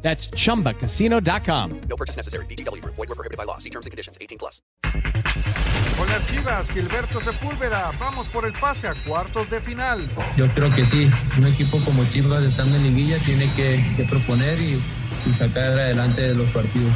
That's chumbacasino.com. No purchase necessary. BGW. Void were prohibited by law. See terms and conditions. 18 plus. Con las Chivas, Gilberto Sepúlveda, vamos por el pase a cuartos de final. Yo creo que sí, un equipo como Chivas estando en liguilla tiene que, que proponer y, y sacar adelante los partidos.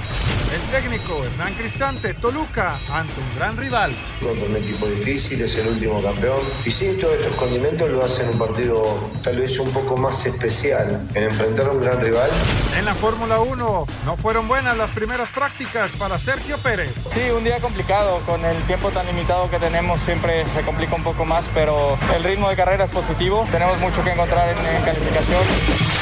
El técnico Hernán Cristante, Toluca, ante un gran rival. Contra un equipo difícil, es el último campeón. Y sí, todos estos condimentos lo hacen un partido tal vez un poco más especial en enfrentar a un gran rival. En la Fórmula 1 no fueron buenas las primeras prácticas para Sergio Pérez. Sí, un día complicado, con el tiempo tan limitado que tenemos siempre se complica un poco más, pero el ritmo de carrera es positivo, tenemos mucho que encontrar en, en calificación.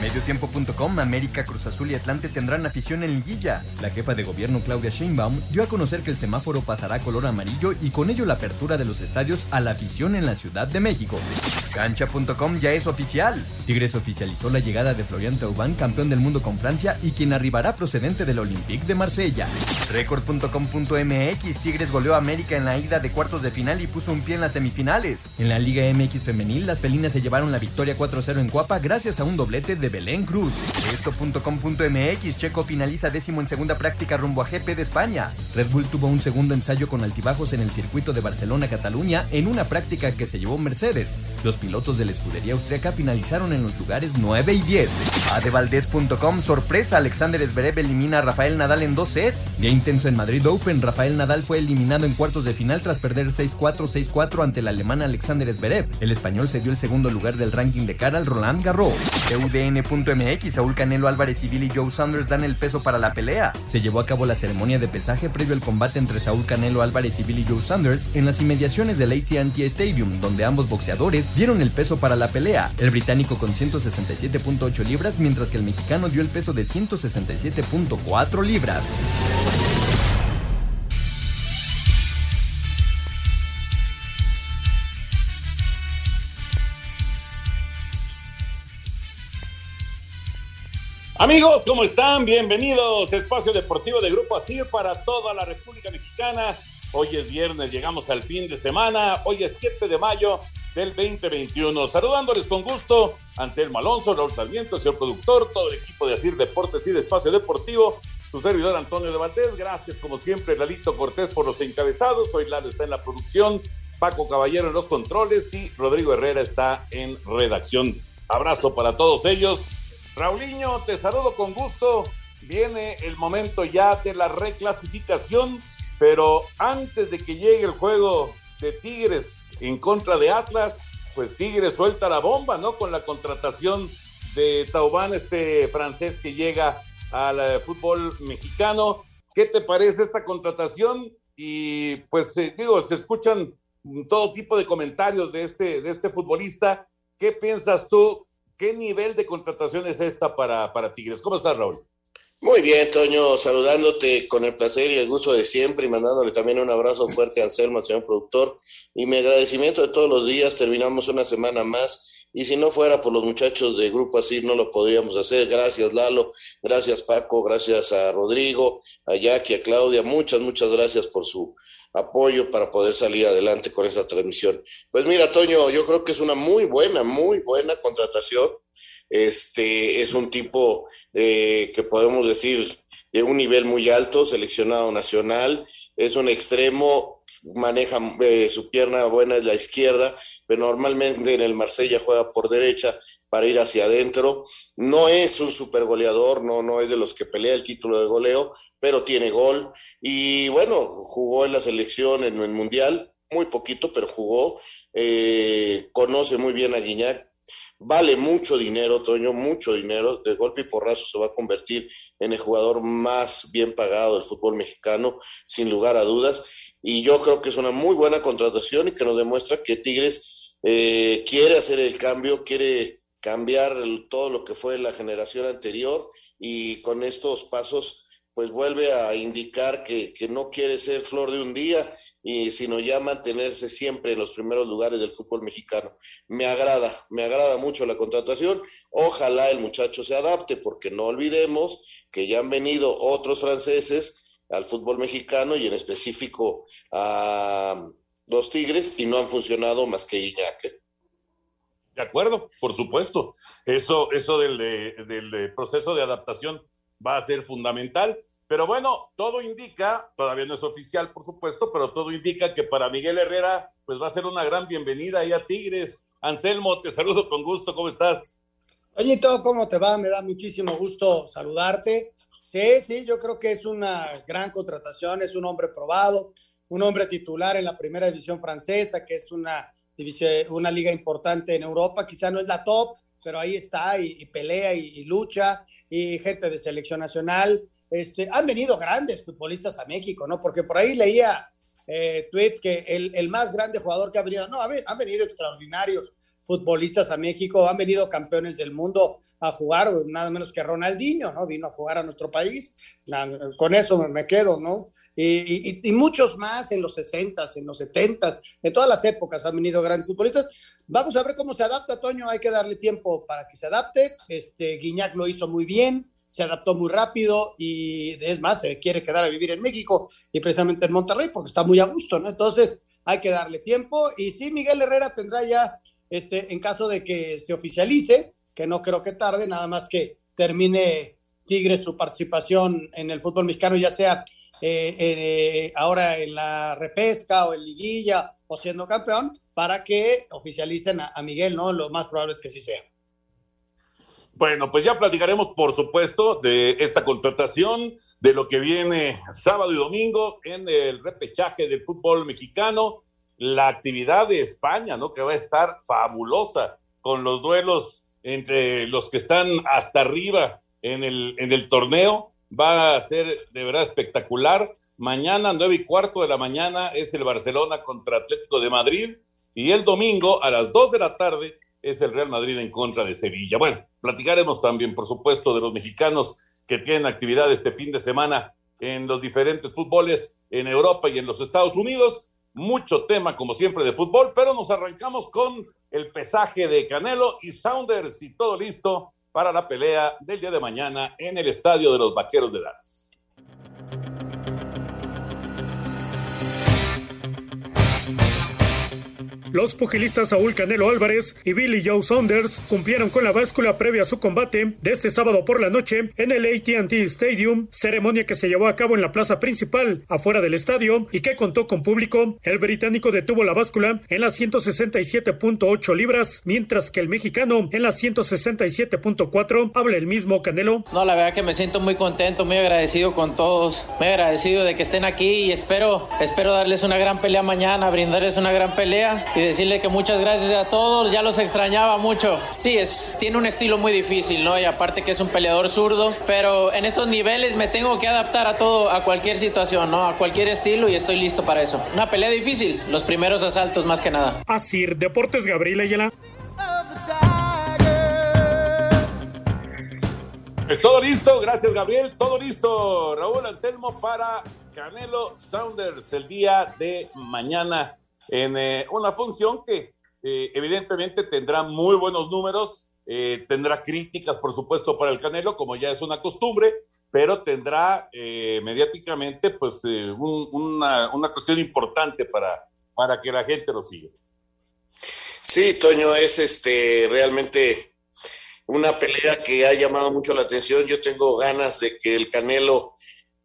Mediotiempo.com, América, Cruz Azul y Atlante tendrán afición en liguilla. La jefa de gobierno Claudia Sheinbaum dio a conocer que el semáforo pasará a color amarillo y con ello la apertura de los estadios a la afición en la Ciudad de México. Cancha.com ya es oficial. Tigres oficializó la llegada de Florian Thauvin, campeón del mundo con Francia y quien arribará procedente del Olympique de Marsella. Record.com.mx, Tigres goleó a América en la ida de cuartos de final y puso un pie en las semifinales. En la Liga MX femenil, las felinas se llevaron la victoria 4-0 en Cuapa gracias a un doblete de Belén Cruz. Esto.com.mx, Checo finaliza décimo en segunda práctica rumbo a GP de España. Red Bull tuvo un segundo ensayo con altibajos en el circuito de Barcelona-Cataluña en una práctica que se llevó Mercedes. Los pilotos de la escudería austriaca finalizaron en los lugares 9 y 10. Adevaldez.com, sorpresa, Alexander Zverev elimina a Rafael Nadal en dos sets. Día intenso en Madrid Open, Rafael Nadal fue eliminado en cuartos de final tras perder 6-4, 6-4 ante el alemán Alexander Zverev. El español se dio el segundo lugar del ranking de cara al Roland Garros. UDN.mx, Saúl Canelo Álvarez y Billy Joe Saunders dan el peso para la pelea. Se llevó a cabo la ceremonia de pesaje previo al combate entre Saúl Canelo Álvarez y Billy Joe Saunders en las inmediaciones del AT&T Stadium, donde ambos boxeadores dieron el peso para la pelea. El británico con 167.8 libras, mientras que el mexicano dio el peso de 167.4 libras. Amigos, ¿cómo están? Bienvenidos. Espacio Deportivo de Grupo ASIR para toda la República Mexicana. Hoy es viernes, llegamos al fin de semana. Hoy es 7 de mayo del 2021. Saludándoles con gusto, Anselmo Alonso, Raúl Sarmiento, señor productor, todo el equipo de ASIR Deportes y de Espacio Deportivo. Su servidor Antonio de Valdés. Gracias, como siempre, Lalito Cortés por los encabezados. Hoy Lalo está en la producción, Paco Caballero en los controles y Rodrigo Herrera está en redacción. Abrazo para todos ellos. Raulinho, te saludo con gusto. Viene el momento ya de la reclasificación, pero antes de que llegue el juego de Tigres en contra de Atlas, pues Tigres suelta la bomba, ¿no? Con la contratación de Taubán, este francés que llega al eh, fútbol mexicano. ¿Qué te parece esta contratación? Y pues eh, digo, se escuchan todo tipo de comentarios de este, de este futbolista. ¿Qué piensas tú? ¿Qué nivel de contratación es esta para, para Tigres? ¿Cómo estás, Raúl? Muy bien, Toño, saludándote con el placer y el gusto de siempre y mandándole también un abrazo fuerte a Anselmo, señor productor, y mi agradecimiento de todos los días. Terminamos una semana más y si no fuera por los muchachos de Grupo Así no lo podríamos hacer. Gracias, Lalo, gracias, Paco, gracias a Rodrigo, a Jackie, a Claudia, muchas, muchas gracias por su apoyo para poder salir adelante con esta transmisión. Pues mira, Toño, yo creo que es una muy buena, muy buena contratación. Este es un tipo eh, que podemos decir de un nivel muy alto, seleccionado nacional, es un extremo maneja eh, su pierna buena es la izquierda, pero normalmente en el Marsella juega por derecha para ir hacia adentro. No es un super goleador, no, no es de los que pelea el título de goleo, pero tiene gol. Y bueno, jugó en la selección en el Mundial, muy poquito, pero jugó. Eh, conoce muy bien a Guiñac, vale mucho dinero, Toño, mucho dinero. De golpe y porrazo se va a convertir en el jugador más bien pagado del fútbol mexicano, sin lugar a dudas. Y yo creo que es una muy buena contratación y que nos demuestra que Tigres eh, quiere hacer el cambio, quiere cambiar todo lo que fue la generación anterior y con estos pasos pues vuelve a indicar que, que no quiere ser flor de un día y sino ya mantenerse siempre en los primeros lugares del fútbol mexicano. Me agrada, me agrada mucho la contratación. Ojalá el muchacho se adapte, porque no olvidemos que ya han venido otros franceses al fútbol mexicano y en específico a los Tigres y no han funcionado más que Iñak. De acuerdo, por supuesto. Eso, eso del, proceso de adaptación va a ser fundamental. Pero bueno, todo indica, todavía no es oficial, por supuesto, pero todo indica que para Miguel Herrera, pues va a ser una gran bienvenida ahí a Tigres. Anselmo, te saludo con gusto, ¿cómo estás? Todo cómo te va? Me da muchísimo gusto saludarte. Sí, sí, yo creo que es una gran contratación, es un hombre probado, un hombre titular en la primera división francesa, que es una, una liga importante en Europa, quizá no es la top, pero ahí está y, pelea y, lucha, y gente de selección nacional este, han venido grandes futbolistas a México, ¿no? Porque por ahí leía eh, tweets que el, el, más grande jugador que ha venido, no, han venido extraordinarios futbolistas a México, han venido campeones del mundo a jugar, nada menos que Ronaldinho, ¿no? Vino a jugar a nuestro país, con eso me, quedo, ¿no? Y, muchos más en los 60 en los 70 en todas las épocas han venido grandes futbolistas. Vamos a ver cómo se adapta, Toño, hay que darle tiempo para que se adapte. Este, Guiñac lo hizo muy bien, se adaptó muy rápido y es más, se quiere quedar a vivir en México y precisamente en Monterrey porque está muy a gusto, ¿no? Entonces hay que darle tiempo y sí, Miguel Herrera tendrá ya, este, en caso de que se oficialice, que no creo que tarde, nada más que termine Tigres su participación en el fútbol mexicano, ya sea eh, eh, ahora en la repesca o en liguilla o siendo campeón, para que oficialicen a, a Miguel, ¿no? Lo más probable es que sí sea. Bueno, pues ya platicaremos, por supuesto, de esta contratación, de lo que viene sábado y domingo en el repechaje de fútbol mexicano, la actividad de España, ¿no? Que va a estar fabulosa con los duelos entre los que están hasta arriba en el, en el torneo. Va a ser de verdad espectacular. Mañana, nueve y cuarto de la mañana, es el Barcelona contra Atlético de Madrid. Y el domingo, a las dos de la tarde, es el Real Madrid en contra de Sevilla. Bueno, platicaremos también, por supuesto, de los mexicanos que tienen actividad este fin de semana en los diferentes fútboles en Europa y en los Estados Unidos. Mucho tema, como siempre, de fútbol, pero nos arrancamos con el pesaje de Canelo y Saunders y todo listo para la pelea del día de mañana en el estadio de los Vaqueros de Dallas. Los pugilistas Saúl Canelo Álvarez y Billy Joe Saunders cumplieron con la báscula previa a su combate de este sábado por la noche en el ATT Stadium, ceremonia que se llevó a cabo en la plaza principal, afuera del estadio, y que contó con público. El británico detuvo la báscula en las 167.8 libras, mientras que el mexicano en las 167.4. Habla el mismo Canelo. No, la verdad que me siento muy contento, muy agradecido con todos, muy agradecido de que estén aquí y espero, espero darles una gran pelea mañana, brindarles una gran pelea y decirle que muchas gracias a todos, ya los extrañaba mucho. Sí, es, tiene un estilo muy difícil, ¿no? Y aparte que es un peleador zurdo, pero en estos niveles me tengo que adaptar a todo, a cualquier situación, ¿no? A cualquier estilo y estoy listo para eso. Una pelea difícil, los primeros asaltos más que nada. Así, Deportes Gabriel Ayala. Pues todo listo, gracias Gabriel, todo listo. Raúl Anselmo para Canelo Saunders el día de mañana en eh, una función que eh, evidentemente tendrá muy buenos números, eh, tendrá críticas, por supuesto, para el Canelo, como ya es una costumbre, pero tendrá mediáticamente pues un, una, una, cuestión importante para, para que la gente lo siga. Sí, Toño, es este realmente una pelea que ha llamado mucho la atención. Yo tengo ganas de que el Canelo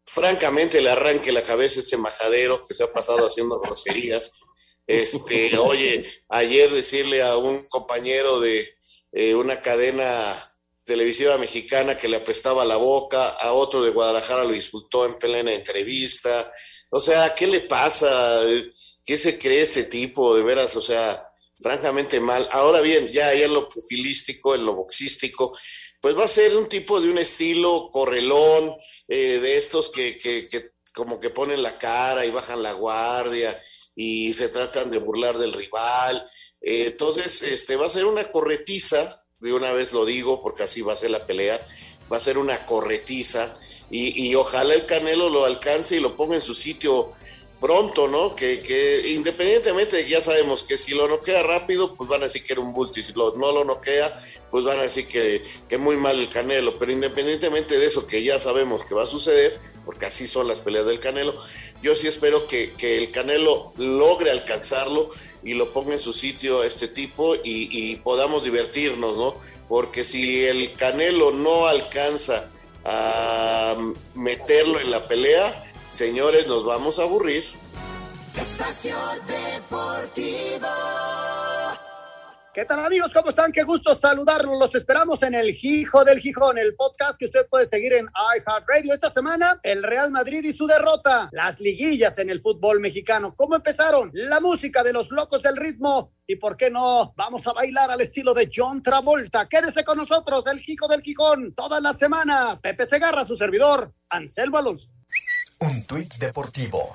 francamente le arranque la cabeza ese majadero que se ha pasado haciendo groserías. Este, oye, ayer decirle a un compañero de eh, una cadena televisiva mexicana que le apestaba la boca, a otro de Guadalajara lo insultó en plena entrevista. O sea, ¿qué le pasa? ¿Qué se cree ese tipo? De veras, o sea, francamente mal. Ahora bien, ya ahí en lo pugilístico, en lo boxístico, pues va a ser un tipo de un estilo correlón, eh, de estos que, que, que como que ponen la cara y bajan la guardia y se tratan de burlar del rival. Eh, entonces, este va a ser una corretiza de una vez lo digo porque así va a ser la pelea, va a ser una corretiza y, ojalá el Canelo lo alcance y lo ponga en su sitio pronto, ¿no? Que, que independientemente ya sabemos que si lo noquea rápido, pues van a decir que era un bulto y si lo, no lo noquea, pues van a decir que, que muy mal el Canelo, pero independientemente de eso que ya sabemos que va a suceder, porque así son las peleas del Canelo, yo sí espero que, que el Canelo logre alcanzarlo y lo ponga en su sitio este tipo y, y, podamos divertirnos, ¿no? Porque si el Canelo no alcanza a meterlo en la pelea, señores, nos vamos a aburrir. Espacio Deportivo. ¿Qué tal amigos? ¿Cómo están? Qué gusto saludarlos. Los esperamos en el Hijo del Gijón, el podcast que usted puede seguir en iHeartRadio. Esta semana, el Real Madrid y su derrota, las liguillas en el fútbol mexicano. ¿Cómo empezaron? La música de los locos del ritmo. Y por qué no, vamos a bailar al estilo de John Travolta. Quédese con nosotros, el Hijo del Gijón, todas las semanas. Pepe Segarra, su servidor, Anselmo Alonso. Un tuit deportivo.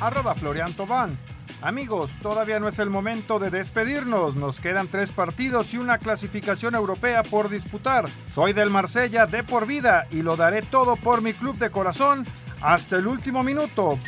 Arroba Florian Tobán. Amigos, todavía no es el momento de despedirnos. Nos quedan tres partidos y una clasificación europea por disputar. Soy del Marsella de por vida y lo daré todo por mi club de corazón hasta el último minuto.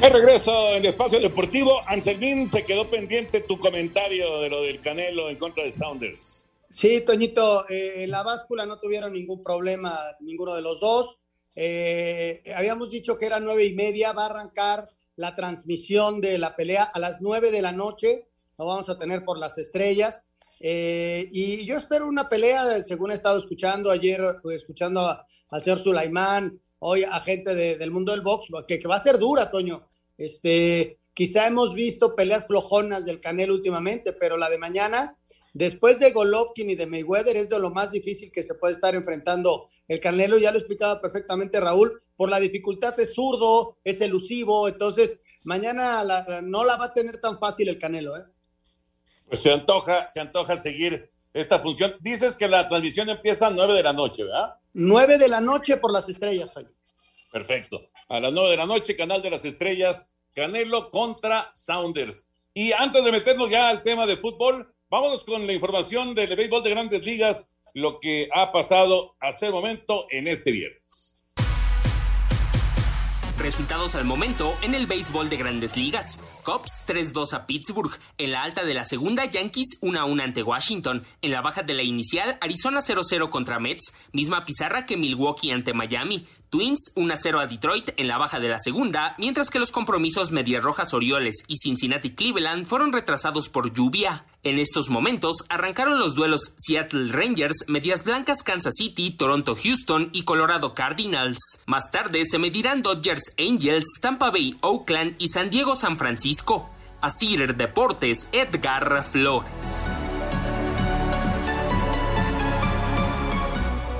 De regreso en el espacio deportivo, Anselmín, se quedó pendiente tu comentario de lo del Canelo en contra de Sounders. Sí, Toñito, eh, en la báscula no tuvieron ningún problema ninguno de los dos. Eh, habíamos dicho que era nueve y media, va a arrancar la transmisión de la pelea a las nueve de la noche, lo vamos a tener por las estrellas. Eh, y yo espero una pelea, según he estado escuchando ayer, escuchando al señor Sulaimán, hoy a gente del mundo del box, que, que, va a ser dura, Toño. Este, quizá hemos visto peleas flojonas del Canelo últimamente, pero la de mañana Después de Golovkin y de Mayweather es de lo más difícil que se puede estar enfrentando el Canelo, ya lo explicaba perfectamente Raúl, por la dificultad es zurdo, es elusivo, entonces mañana no la va a tener tan fácil el Canelo. ¿eh? Pues se antoja, se antoja seguir esta función. Dices que la transmisión empieza a nueve de la noche, ¿verdad? Nueve de la noche por las estrellas. Perfecto. A las nueve de la noche, Canal de las Estrellas, Canelo contra Sounders. Y antes de meternos ya al tema de fútbol, Vámonos con la información del béisbol de grandes ligas, lo que ha pasado hasta el momento en este viernes. Resultados al momento en el béisbol de grandes ligas. Cubs 3-2 a Pittsburgh. En la alta de la segunda, Yankees 1-1 ante Washington. En la baja de la inicial, Arizona 0-0 contra Mets. Misma pizarra que Milwaukee ante Miami. Twins 1-0 a Detroit en la baja de la segunda, mientras que los compromisos Medias Rojas Orioles y Cincinnati Cleveland fueron retrasados por lluvia. En estos momentos arrancaron los duelos Seattle Rangers, Medias Blancas Kansas City, Toronto Houston y Colorado Cardinals. Más tarde se medirán Dodgers Angels, Tampa Bay Oakland y San Diego San Francisco. Asir Deportes, Edgar Flores.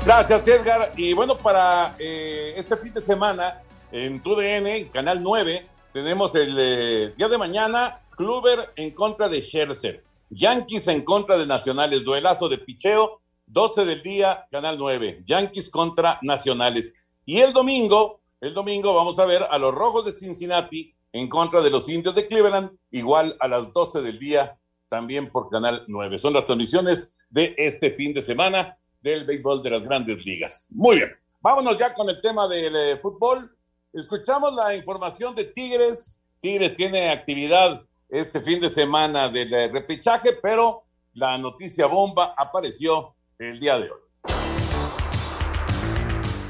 Gracias, Edgar. Y bueno, para eh, este fin de semana, en TUDN, Canal 9, tenemos el eh, día de mañana, Kluber en contra de Scherzer, Yankees en contra de Nacionales, duelazo de picheo, 12 del día, Canal 9, Yankees contra Nacionales. Y el domingo, el domingo vamos a ver a los Rojos de Cincinnati en contra de los Indios de Cleveland, igual a las 12 del día, también por Canal 9. Son las transmisiones de este fin de semana del béisbol de las grandes ligas. Muy bien, vámonos ya con el tema del eh, fútbol. Escuchamos la información de Tigres. Tigres tiene actividad este fin de semana del eh, repechaje, pero la noticia bomba apareció el día de hoy.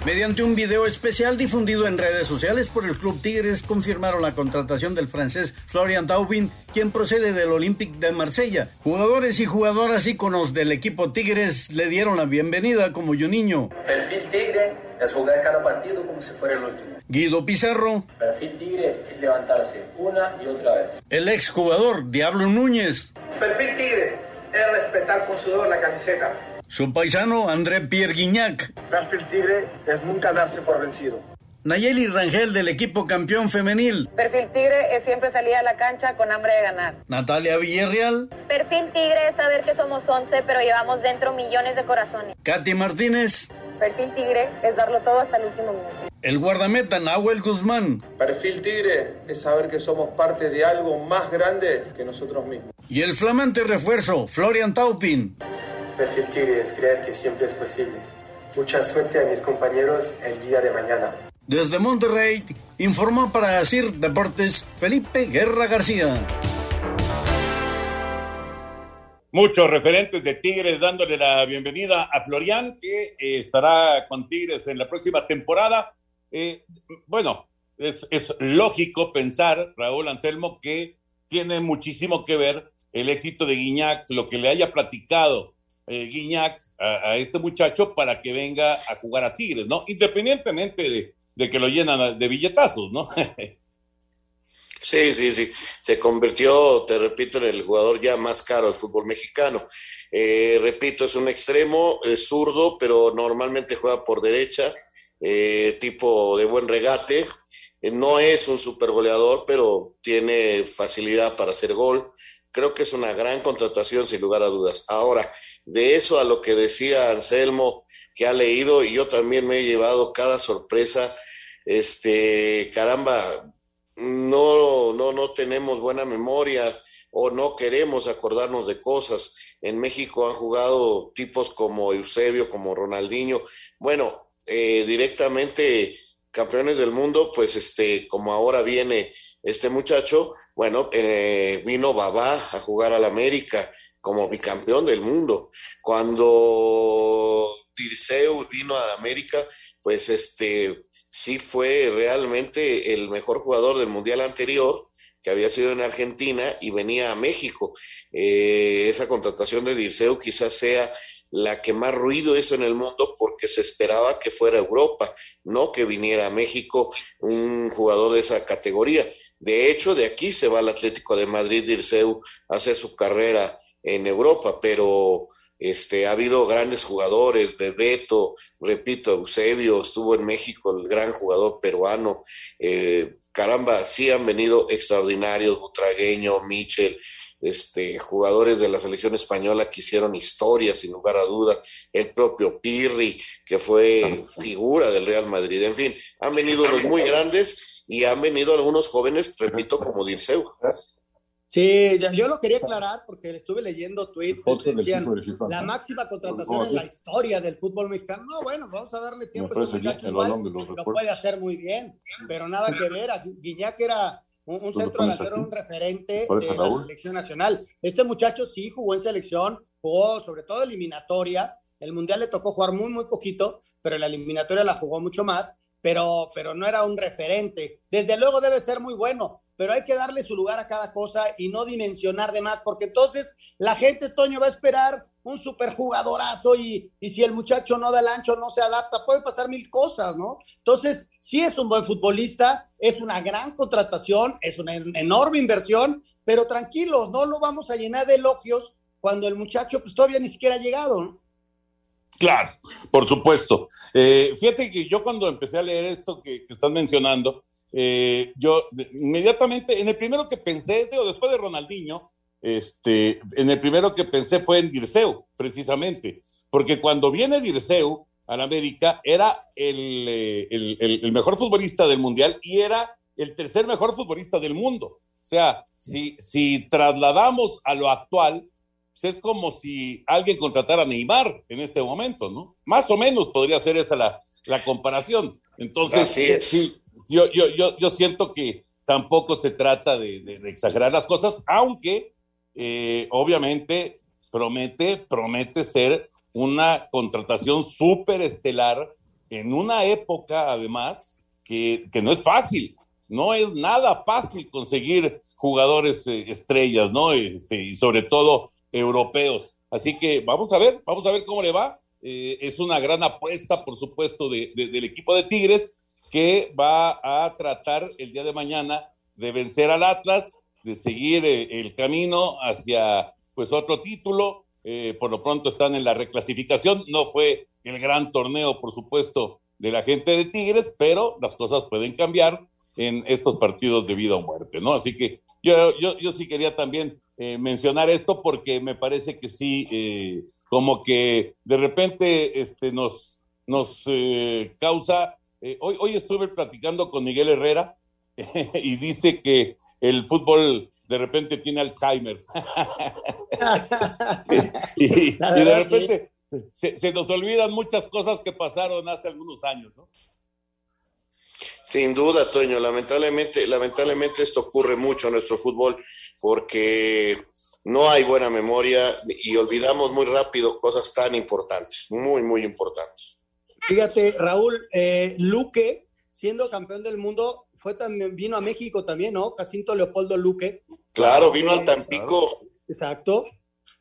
Mediante un video especial difundido en redes sociales por el Club Tigres, confirmaron la contratación del francés Florian Taubin, quien procede del Olympique de Marsella. Jugadores y jugadoras íconos del equipo Tigres le dieron la bienvenida como niño. Perfil Tigre es jugar cada partido como si fuera el último. Guido Pizarro. Perfil Tigre es levantarse una y otra vez. El exjugador Diablo Núñez. Perfil Tigre es respetar con sudor la camiseta. Su paisano André Pierre Guignac. Perfil Tigre es nunca darse por vencido. Nayeli Rangel del equipo campeón femenil. Perfil Tigre es siempre salir a la cancha con hambre de ganar. Natalia Villarreal. Perfil Tigre es saber que somos 11, pero llevamos dentro millones de corazones. Katy Martínez. Perfil Tigre es darlo todo hasta el último minuto. El guardameta Nahuel Guzmán. Perfil Tigre es saber que somos parte de algo más grande que nosotros mismos. Y el flamante refuerzo, Florian Taupin. Perfil Tigre es creer que siempre es posible. Mucha suerte a mis compañeros el día de mañana. Desde Monterrey, informó para CIR Deportes Felipe Guerra García. Muchos referentes de Tigres dándole la bienvenida a Florian, que eh, estará con Tigres en la próxima temporada. Eh, bueno, es, es, lógico pensar, Raúl Anselmo, que tiene muchísimo que ver el éxito de Guiñac, lo que le haya platicado eh, Guiñac a, este muchacho para que venga a jugar a Tigres, ¿no? Independientemente de, de que lo llenan de billetazos, ¿no? Sí, sí, sí. Se convirtió, te repito, en el jugador ya más caro del fútbol mexicano. Eh, repito, es un extremo, es zurdo, pero normalmente juega por derecha, eh, tipo de buen regate. Eh, no es un super goleador, pero tiene facilidad para hacer gol. Creo que es una gran contratación, sin lugar a dudas. Ahora, de eso a lo que decía Anselmo, que ha leído, y yo también me he llevado cada sorpresa. Este, caramba, no, no, no tenemos buena memoria o no queremos acordarnos de cosas. En México han jugado tipos como Eusebio, como Ronaldinho. Bueno, eh, directamente campeones del mundo, pues este, como ahora viene este muchacho, bueno, eh, vino Babá a jugar al América como bicampeón del mundo. Cuando Dirceu vino a América, pues este, sí fue realmente el mejor jugador del Mundial anterior, que había sido en Argentina y venía a México. Eh, esa contratación de Dirceu quizás sea la que más ruido hizo en el mundo porque se esperaba que fuera Europa, no que viniera a México un jugador de esa categoría. De hecho, de aquí se va al Atlético de Madrid Dirceu a hacer su carrera en Europa, pero este, ha habido grandes jugadores, Bebeto, repito, Eusebio, estuvo en México, el gran jugador peruano. Eh, caramba, sí han venido extraordinarios, Butragueño, Michel, este, jugadores de la selección española que hicieron historia, sin lugar a duda. El propio Pirri, que fue figura del Real Madrid. En fin, han venido unos muy grandes y han venido algunos jóvenes, repito, como Dirceu. Sí, yo lo quería aclarar porque estuve leyendo tweets que decían la máxima contratación en la historia del fútbol mexicano. No, bueno, vamos a darle tiempo a este muchacho igual, lo puede hacer muy bien, pero nada que ver. Guiñac era un, un centro delantero, un referente de la selección nacional. Este muchacho sí jugó en selección, jugó sobre todo eliminatoria. El mundial le tocó jugar muy, muy poquito, pero la eliminatoria la jugó mucho más. Pero, pero no era un referente. Desde luego debe ser muy bueno, pero hay que darle su lugar a cada cosa y no dimensionar de más, porque entonces la gente, Toño, va a esperar un superjugadorazo y, y si el muchacho no da el ancho, no se adapta, puede pasar mil cosas, ¿no? Entonces, sí es un buen futbolista, es una gran contratación, es una enorme inversión, pero tranquilos, no lo vamos a llenar de elogios cuando el muchacho pues todavía ni siquiera ha llegado, ¿no? Claro, por supuesto. Eh, fíjate que yo cuando empecé a leer esto que, que estás mencionando, eh, yo inmediatamente, en el primero que pensé, digo, después de Ronaldinho, este, en el primero que pensé fue en Dirceu, precisamente, porque cuando viene Dirceu al América era el, eh, el, el, el, mejor futbolista del Mundial y era el tercer mejor futbolista del mundo. O sea, si, si trasladamos a lo actual, pues es como si alguien contratara a Neymar en este momento, ¿no? Más o menos podría ser esa la, la comparación. Entonces, sí, yo, yo, yo, yo siento que tampoco se trata de, exagerar las cosas, aunque eh, obviamente promete, promete ser una contratación súper estelar en una época además que, que no es fácil, no es nada fácil conseguir jugadores eh, estrellas, ¿no? Este, y sobre todo europeos. Así que vamos a ver, vamos a ver cómo le va. Eh, es una gran apuesta, por supuesto, de, de, del equipo de Tigres que va a tratar el día de mañana de vencer al Atlas, de seguir eh, el camino hacia pues otro título. Eh, por lo pronto están en la reclasificación. No fue el gran torneo, por supuesto, de la gente de Tigres, pero las cosas pueden cambiar en estos partidos de vida o muerte, ¿no? Así que yo, yo, yo sí quería también eh, mencionar esto porque me parece que sí, como que de repente este, nos, nos causa... eh, hoy, hoy estuve platicando con Miguel Herrera y dice que el fútbol de repente tiene Alzheimer. y, de repente se, se nos olvidan muchas cosas que pasaron hace algunos años, ¿no? Sin duda, Toño, lamentablemente, lamentablemente esto ocurre mucho en nuestro fútbol porque no hay buena memoria y olvidamos muy rápido cosas tan importantes, muy, muy importantes. Fíjate, Raúl, eh, Luque, siendo campeón del mundo, fue también, vino a México también, ¿no? Jacinto Leopoldo Luque. Claro, vino a Tampico. Exacto.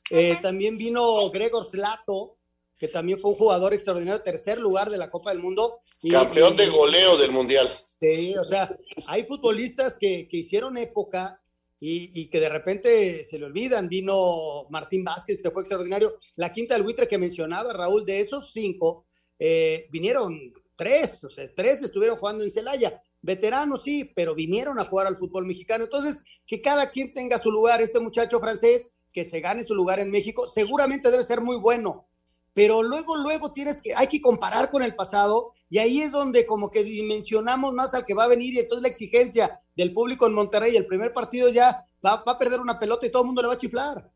Eh, también vino Gregor Slato, que también fue un jugador extraordinario, tercer lugar de la Copa del Mundo. Y- Campeón de goleo del Mundial. Sí, o sea, hay futbolistas que, que hicieron época y, y que de repente se le olvidan. Vino Martín Vázquez, que fue extraordinario. La quinta del buitre que mencionaba Raúl, de esos cinco, eh, vinieron tres, o sea, tres estuvieron jugando en Celaya. Veteranos, sí, pero vinieron a jugar al fútbol mexicano. Entonces, que cada quien tenga su lugar. Este muchacho francés, que se gane su lugar en México, seguramente debe ser muy bueno pero luego, luego tienes que, hay que comparar con el pasado y ahí es donde como que dimensionamos más al que va a venir y entonces la exigencia del público en Monterrey, el primer partido ya va, va a perder una pelota y todo el mundo le va a chiflar.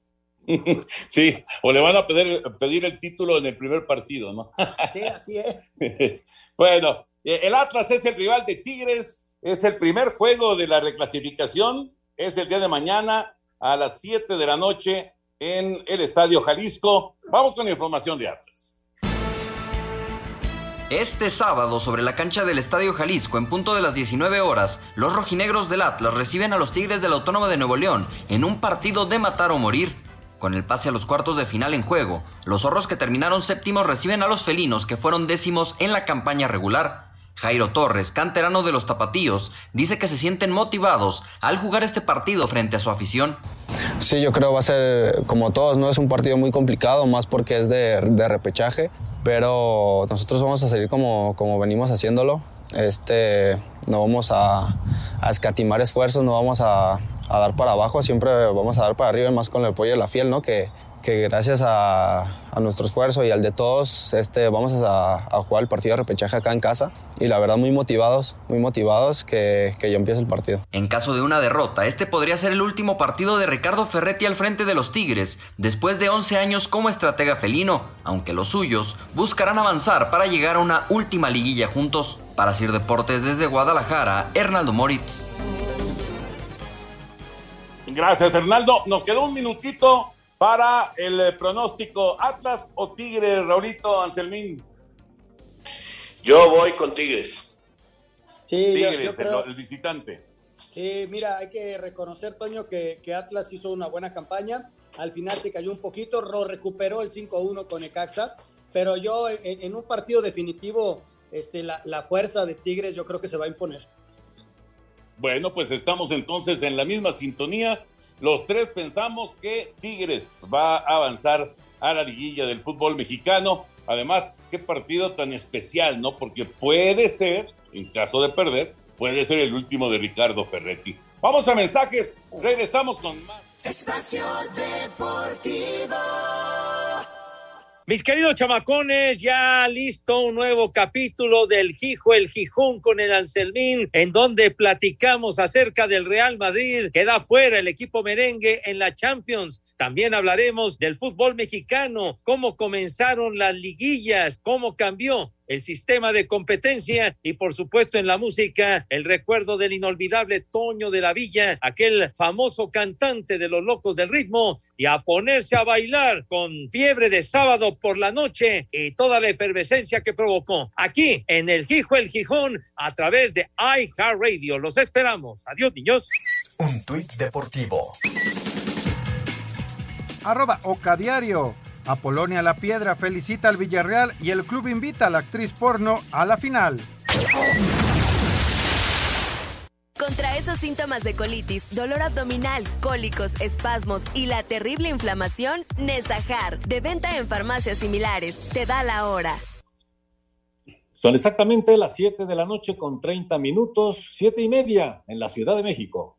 Sí, o le van a pedir, pedir el título en el primer partido, ¿no? Sí, así es. bueno, eh, el Atlas es el rival de Tigres, es el primer juego de la reclasificación, es el día de mañana a las 7 de la noche en el Estadio Jalisco. Vamos con la información de Atlas. Este sábado, sobre la cancha del Estadio Jalisco, en punto de las 19 horas, los rojinegros del Atlas reciben a los Tigres del Autónomo de Nuevo León en un partido de matar o morir. Con el pase a los cuartos de final en juego, los zorros que terminaron séptimos reciben a los felinos que fueron décimos en la campaña regular. Jairo Torres, canterano de los Tapatíos, dice que se sienten motivados al jugar este partido frente a su afición. Sí, yo creo va a ser como todos, ¿no? Es un partido muy complicado, más porque es de, repechaje, pero nosotros vamos a seguir como, como venimos haciéndolo. Este, no vamos a escatimar esfuerzos, no vamos a, a, dar para abajo, siempre vamos a dar para arriba, más con el apoyo de la fiel, ¿no? Que, que gracias a, nuestro esfuerzo y al de todos, este, vamos a, a, jugar el partido de repechaje acá en casa. Y la verdad, muy motivados, muy motivados que, que ya empiece el partido. En caso de una derrota, este podría ser el último partido de Ricardo Ferretti al frente de los Tigres, después de 11 años como estratega felino, aunque los suyos buscarán avanzar para llegar a una última liguilla juntos. Para Sir Deportes desde Guadalajara, Hernaldo Moritz. Gracias, Hernaldo. Nos quedó un minutito para el eh, pronóstico Atlas o Tigres, Raulito Anselmín. Yo voy con Tigres. Sí, Tigres, yo, yo creo, el, el, visitante. Sí, mira, hay que reconocer, Toño, que, que, Atlas hizo una buena campaña. Al final se cayó un poquito, lo recuperó el 5-1 con Ecaxa, pero yo en, en un partido definitivo, este, la, la fuerza de Tigres yo creo que se va a imponer. Bueno, pues estamos entonces en la misma sintonía. Los tres pensamos que Tigres va a avanzar a la liguilla del fútbol mexicano. Además, qué partido tan especial, ¿no? Porque puede ser, en caso de perder, puede ser el último de Ricardo Ferretti. Vamos a mensajes, regresamos con más. Espacio Deportivo. Mis queridos chamacones, ya listo un nuevo capítulo del Gijo el Gijón con el Anselmín, en donde platicamos acerca del Real Madrid, que da fuera el equipo merengue en la Champions. También hablaremos del fútbol mexicano, cómo comenzaron las liguillas, cómo cambió el sistema de competencia y por supuesto en la música el recuerdo del inolvidable Toño de la Villa, aquel famoso cantante de los locos del ritmo y a ponerse a bailar con fiebre de sábado por la noche y toda la efervescencia que provocó aquí en el Gijo el Gijón a través de iHeartRadio. Los esperamos. Adiós, niños. Un tuit deportivo. Arroba Oca Diario. Apolonia La Piedra felicita al Villarreal y el club invita a la actriz porno a la final. Contra esos síntomas de colitis, dolor abdominal, cólicos, espasmos y la terrible inflamación, Nesajar, de venta en farmacias similares, te da la hora. Son exactamente las 7 de la noche con 30 minutos, 7 y media en la Ciudad de México.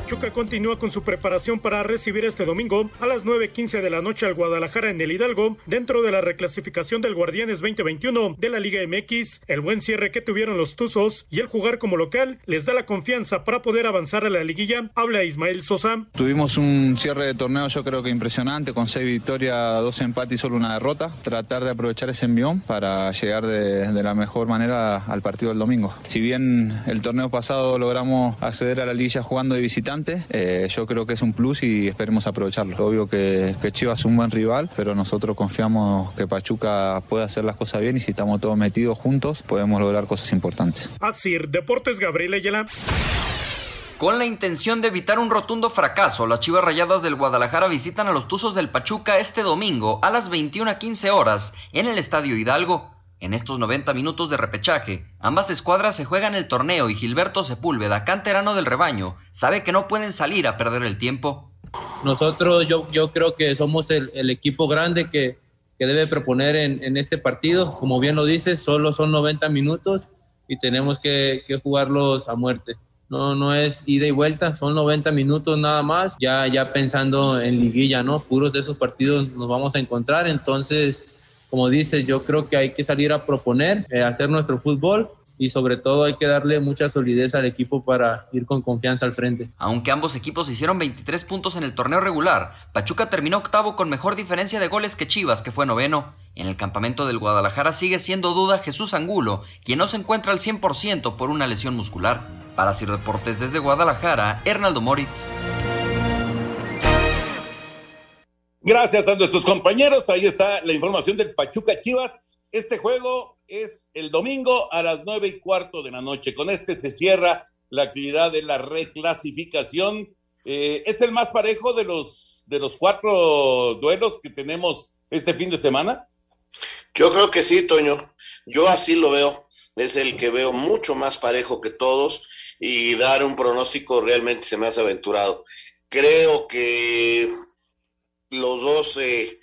Pachuca continúa con su preparación para recibir este domingo a las 9.15 de la noche al Guadalajara en el Hidalgo, dentro de la reclasificación del Guardianes 2021 de la Liga MX. El buen cierre que tuvieron los Tuzos y el jugar como local les da la confianza para poder avanzar a la liguilla. Habla Ismael Sosa. Tuvimos un cierre de torneo yo creo que impresionante, con seis victorias, dos empates y solo una derrota. Tratar de aprovechar ese envión para llegar de, la mejor manera al partido del domingo. Si bien el torneo pasado logramos acceder a la liguilla jugando de visitante, eh, yo creo que es un plus y esperemos aprovecharlo. Obvio que, que, Chivas es un buen rival, pero nosotros confiamos que Pachuca puede hacer las cosas bien y si estamos todos metidos juntos podemos lograr cosas importantes. Así, Deportes Gabriel Ayala. Con la intención de evitar un rotundo fracaso, las Chivas Rayadas del Guadalajara visitan a los Tuzos del Pachuca este domingo a las 21:15 horas en el Estadio Hidalgo. En estos 90 minutos de repechaje, ambas escuadras se juegan el torneo y Gilberto Sepúlveda, canterano del rebaño, sabe que no pueden salir a perder el tiempo. Nosotros yo, yo creo que somos el, equipo grande que, que debe proponer en, en, este partido. Como bien lo dices, solo son 90 minutos y tenemos que, que, jugarlos a muerte. No, no es ida y vuelta, son 90 minutos nada más, ya, ya pensando en liguilla, ¿no? Puros de esos partidos nos vamos a encontrar, entonces como dices, yo creo que hay que salir a proponer, eh, hacer nuestro fútbol y sobre todo hay que darle mucha solidez al equipo para ir con confianza al frente. Aunque ambos equipos hicieron 23 puntos en el torneo regular, Pachuca terminó octavo con mejor diferencia de goles que Chivas, que fue noveno. En el campamento del Guadalajara sigue siendo duda Jesús Angulo, quien no se encuentra al 100% por una lesión muscular. Para Sir Deportes desde Guadalajara, Hernaldo Moritz. Gracias a nuestros compañeros. Ahí está la información del Pachuca Chivas. Este juego es el domingo a las nueve y cuarto de la noche. Con este se cierra la actividad de la reclasificación. Eh, es el más parejo de los de los cuatro duelos que tenemos este fin de semana. Yo creo que sí, Toño. Yo así lo veo. Es el que veo mucho más parejo que todos y dar un pronóstico realmente se me hace aventurado. Creo que los dos, eh,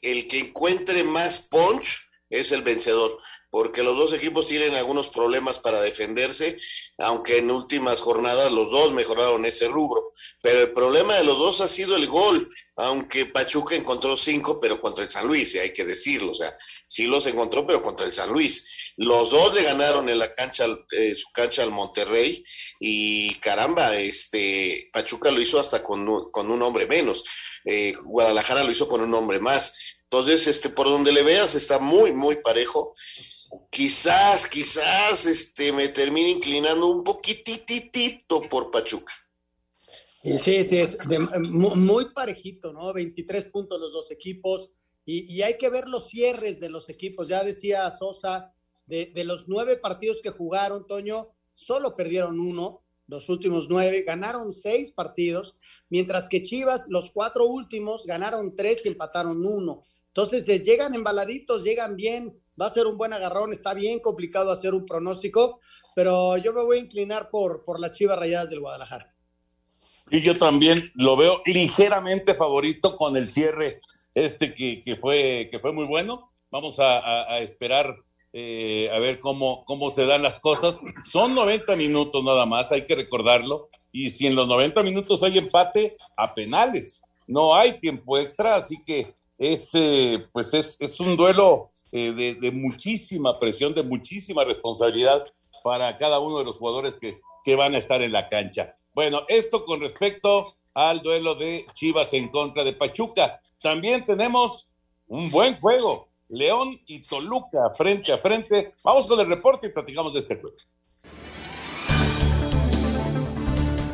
el que encuentre más punch es el vencedor, porque los dos equipos tienen algunos problemas para defenderse, aunque en últimas jornadas los dos mejoraron ese rubro. Pero el problema de los dos ha sido el gol, aunque Pachuca encontró cinco, pero contra el San Luis, y hay que decirlo, o sea, sí los encontró, pero contra el San Luis. Los dos le ganaron en la cancha, eh, su cancha al Monterrey, y caramba, este Pachuca lo hizo hasta con, con un hombre menos. Eh, Guadalajara lo hizo con un hombre más. Entonces, este, por donde le veas, está muy, muy parejo. Quizás, quizás, este, me termine inclinando un poquititito por Pachuca. Sí, sí, es muy, parejito, ¿no? 23 puntos los dos equipos. Y, y, hay que ver los cierres de los equipos. Ya decía Sosa, de, de los nueve partidos que jugaron, Toño, solo perdieron uno los últimos nueve, ganaron seis partidos, mientras que Chivas, los cuatro últimos, ganaron tres y empataron uno. Entonces, eh, llegan embaladitos, llegan bien, va a ser un buen agarrón, está bien complicado hacer un pronóstico, pero yo me voy a inclinar por, por las Chivas Rayadas del Guadalajara. Y yo también lo veo ligeramente favorito con el cierre este que, que fue, que fue muy bueno. Vamos a, esperar eh, a ver cómo, cómo se dan las cosas. Son 90 minutos nada más, hay que recordarlo. Y si en los 90 minutos hay empate, a penales. No hay tiempo extra, así que es, eh, pues es, es, un duelo eh, de, de, muchísima presión, de muchísima responsabilidad para cada uno de los jugadores que, que van a estar en la cancha. Bueno, esto con respecto al duelo de Chivas en contra de Pachuca. También tenemos un buen juego, León y Toluca frente a frente. Vamos con el reporte y platicamos de este juego.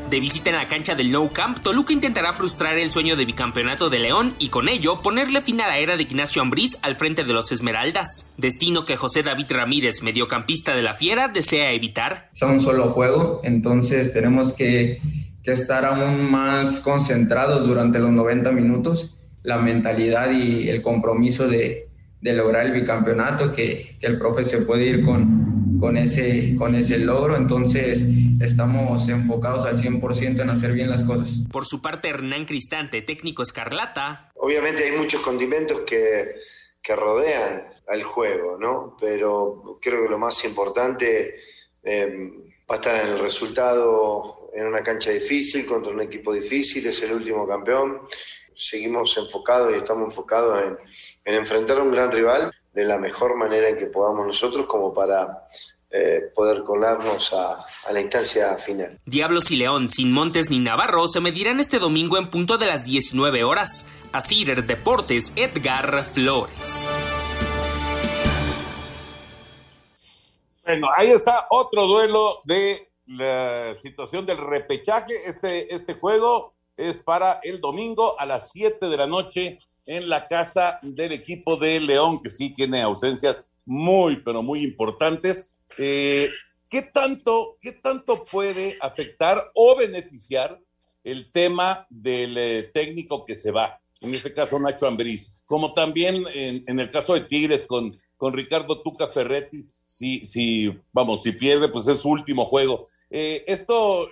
De visita en la cancha del Nou Camp, Toluca intentará frustrar el sueño de bicampeonato de León y con ello ponerle fin a la era de Ignacio Ambriz al frente de los Esmeraldas, destino que José David Ramírez, mediocampista de la Fiera, desea evitar. Es un solo juego, entonces tenemos que, que estar aún más concentrados durante los 90 minutos, la mentalidad y el compromiso de, de lograr el bicampeonato, que, que el profe se puede ir con, con, ese, con ese logro, entonces estamos enfocados al 100% en hacer bien las cosas. Por su parte, Hernán Cristante, técnico escarlata. Obviamente hay muchos condimentos que, que rodean al juego, ¿no? Pero creo que lo más importante eh, va a estar en el resultado en una cancha difícil, contra un equipo difícil, es el último campeón. Seguimos enfocados y estamos enfocados en, en enfrentar a un gran rival de la mejor manera en que podamos nosotros como para eh, poder colarnos a, a, la instancia final. Diablos y León, sin Montes ni Navarro, se medirán este domingo en punto de las 19 horas. A Cider Deportes, Edgar Flores. Bueno, ahí está otro duelo de la situación del repechaje. Este, este juego es para el domingo a las 7 de la noche en la casa del equipo de León, que sí tiene ausencias muy, pero muy importantes. Eh, ¿qué, tanto, ¿Qué tanto puede afectar o beneficiar el tema del eh, técnico que se va? En este caso, Nacho Ambriz, como también en, el caso de Tigres con, con Ricardo Tuca Ferretti, si, si, vamos, si pierde, pues es su último juego. Eh, ¿Esto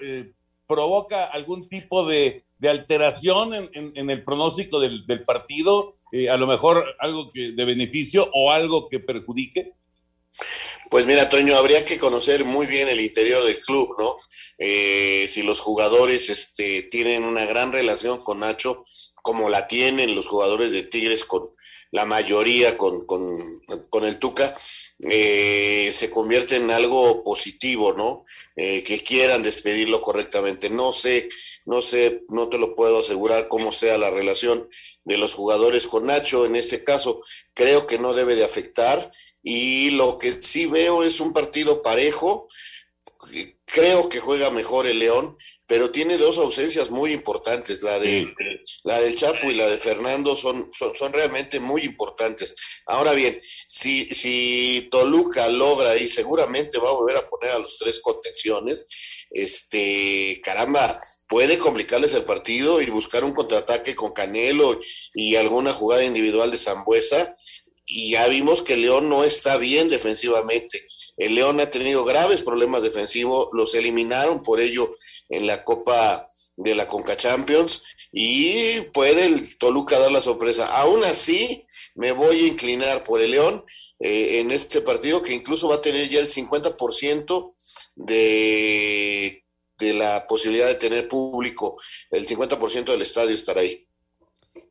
provoca algún tipo de, de alteración en, en, el pronóstico del, del partido? Eh, a lo mejor algo que, de beneficio o algo que perjudique. Pues mira, Toño, habría que conocer muy bien el interior del club, ¿no? Eh, si los jugadores este, tienen una gran relación con Nacho, como la tienen los jugadores de Tigres con la mayoría con, con, con el Tuca, eh, se convierte en algo positivo, ¿no? Eh, que quieran despedirlo correctamente. No sé, no sé, no te lo puedo asegurar cómo sea la relación de los jugadores con Nacho en este caso. Creo que no debe de afectar y lo que sí veo es un partido parejo. Creo que juega mejor el León, pero tiene dos ausencias muy importantes. La, de, la del Chapo y la de Fernando son, son, son realmente muy importantes. Ahora bien, si, si Toluca logra y seguramente va a volver a poner a los tres contenciones, este, caramba, puede complicarles el partido y buscar un contraataque con Canelo y alguna jugada individual de Zambuesa y ya vimos que León no está bien defensivamente. El León ha tenido graves problemas defensivos, los eliminaron por ello en la Copa de la Conca Champions y puede el Toluca dar la sorpresa. Aún así, me voy a inclinar por el León eh, en este partido que incluso va a tener ya el 50% de, de la posibilidad de tener público, el 50% del estadio estará ahí.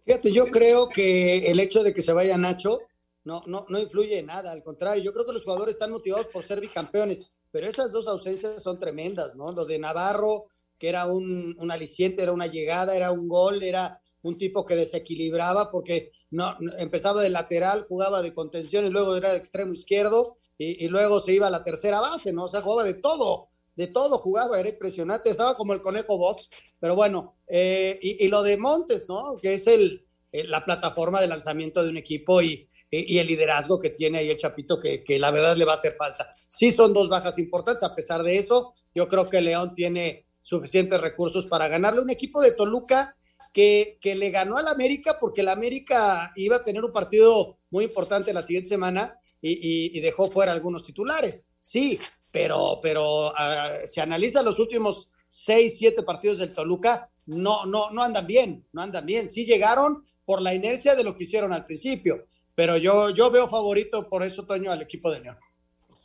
Fíjate, yo creo que el hecho de que se vaya Nacho no, no, no influye en nada, al contrario, yo creo que los jugadores están motivados por ser bicampeones, pero esas dos ausencias son tremendas, ¿no? Lo de Navarro, que era un, aliciente, era una llegada, era un gol, era un tipo que desequilibraba porque no, empezaba de lateral, jugaba de contención y luego era de extremo izquierdo y, luego se iba a la tercera base, ¿no? O sea, jugaba de todo, de todo jugaba, era impresionante, estaba como el conejo box, pero bueno, eh, y, y, lo de Montes, ¿no? Que es el, el, la plataforma de lanzamiento de un equipo y, y el liderazgo que tiene ahí el Chapito, que, que, la verdad le va a hacer falta. Sí son dos bajas importantes, a pesar de eso, yo creo que León tiene suficientes recursos para ganarle un equipo de Toluca que, que le ganó al América porque el América iba a tener un partido muy importante la siguiente semana y, y, y dejó fuera algunos titulares. Sí, pero, pero uh, se analiza los últimos seis, siete partidos del Toluca, no, no, no andan bien, no andan bien. Sí llegaron por la inercia de lo que hicieron al principio pero yo, yo veo favorito por eso, Toño, al equipo de León.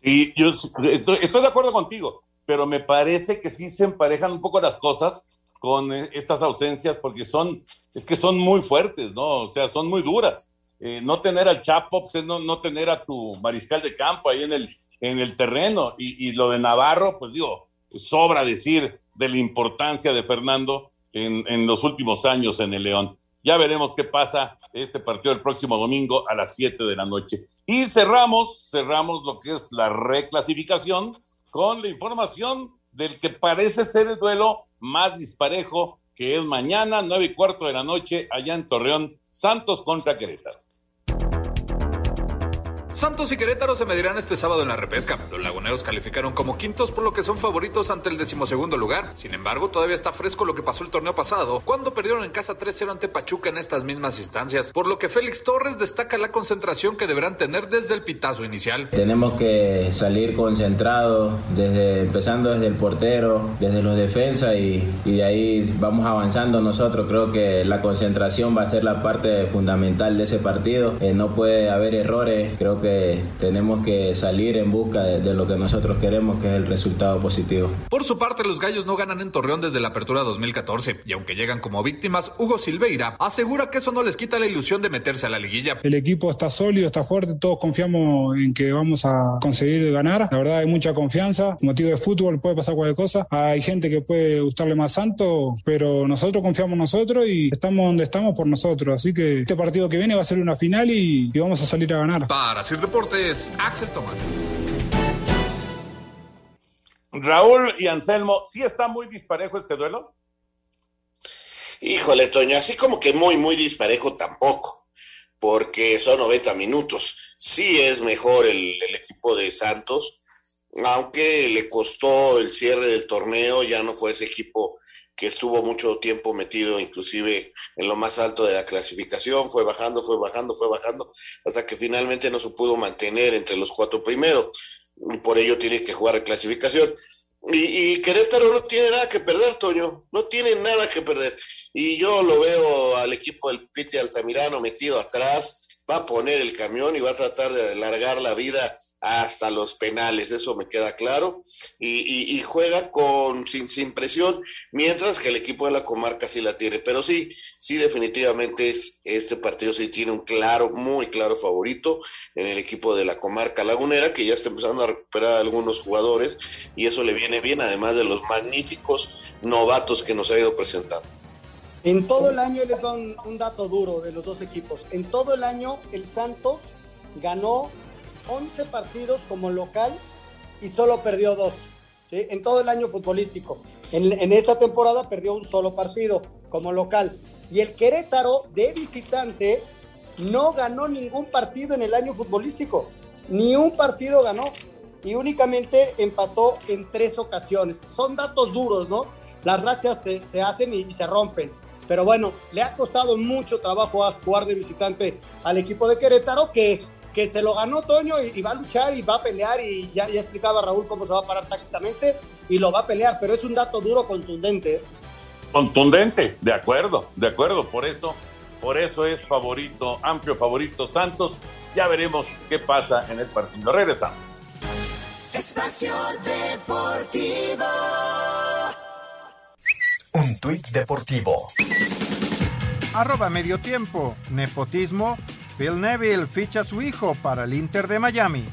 Y yo estoy, de acuerdo contigo, pero me parece que sí se emparejan un poco las cosas con estas ausencias, porque son, es que son muy fuertes, ¿no? O sea, son muy duras. Eh, no tener al Chapo, pues, no, no tener a tu mariscal de campo ahí en el, en el terreno. Y, y lo de Navarro, pues digo, sobra decir de la importancia de Fernando en, en los últimos años en el León. Ya veremos qué pasa este partido el próximo domingo a las 7 de la noche. Y cerramos, cerramos lo que es la reclasificación con la información del que parece ser el duelo más disparejo, que es mañana, nueve y cuarto de la noche, allá en Torreón, Santos contra Querétaro. Santos y Querétaro se medirán este sábado en la repesca. Los laguneros calificaron como quintos por lo que son favoritos ante el decimosegundo lugar. Sin embargo, todavía está fresco lo que pasó el torneo pasado, cuando perdieron en casa 3-0 ante Pachuca en estas mismas instancias, por lo que Félix Torres destaca la concentración que deberán tener desde el pitazo inicial. Tenemos que salir concentrados, desde, empezando desde el portero, desde los defensas y, de ahí vamos avanzando nosotros. Creo que la concentración va a ser la parte fundamental de ese partido. Eh, no puede haber errores. Creo que tenemos que salir en busca de, de, lo que nosotros queremos, que es el resultado positivo. Por su parte, los gallos no ganan en Torreón desde la apertura 2014, y aunque llegan como víctimas, Hugo Silveira asegura que eso no les quita la ilusión de meterse a la liguilla. El equipo está sólido, está fuerte, todos confiamos en que vamos a conseguir ganar. La verdad hay mucha confianza, motivo de fútbol puede pasar cualquier cosa. Hay gente que puede gustarle más santo, pero nosotros confiamos en nosotros y estamos donde estamos por nosotros. Así que este partido que viene va a ser una final y, y vamos a salir a ganar. Para Sir Deportes, Axel Tomás. Raúl y Anselmo, ¿sí está muy disparejo este duelo? Híjole, Toño, así como que muy, muy disparejo tampoco, porque son 90 minutos. Sí es mejor el, el, equipo de Santos, aunque le costó el cierre del torneo, ya no fue ese equipo que estuvo mucho tiempo metido inclusive en lo más alto de la clasificación, fue bajando, fue bajando, fue bajando, hasta que finalmente no se pudo mantener entre los cuatro primeros, y por ello tiene que jugar clasificación. Y, y, Querétaro no tiene nada que perder, Toño, no tiene nada que perder. Y yo lo veo al equipo del Pite Altamirano metido atrás, va a poner el camión y va a tratar de alargar la vida hasta los penales, eso me queda claro, y, juega con sin, presión, mientras que el equipo de la comarca sí la tiene, pero sí, sí definitivamente es, este partido sí tiene un claro, muy claro favorito en el equipo de la comarca lagunera, que ya está empezando a recuperar algunos jugadores, y eso le viene bien, además de los magníficos novatos que nos ha ido presentando. En todo el año les un, un, dato duro de los dos equipos. En todo el año el Santos ganó 11 partidos como local y solo perdió dos. En todo el año futbolístico. En, esta temporada perdió un solo partido como local. Y el Querétaro de visitante no ganó ningún partido en el año futbolístico. Ni un partido ganó. Y únicamente empató en tres ocasiones. Son datos duros, ¿no? Las rachas se, hacen y, y se rompen pero bueno, le ha costado mucho trabajo a jugar de visitante al equipo de Querétaro, que, que se lo ganó Toño y, y va a luchar y va a pelear, y ya, ya, explicaba Raúl cómo se va a parar tácticamente, y lo va a pelear, pero es un dato duro, contundente. Contundente, de acuerdo, de acuerdo, por eso, por eso es favorito, amplio favorito Santos. Ya veremos qué pasa en el partido. Regresamos. Espacio Deportivo. Un tuit deportivo. Arroba medio tiempo. Nepotismo. Phil Neville ficha a su hijo para el Inter de Miami.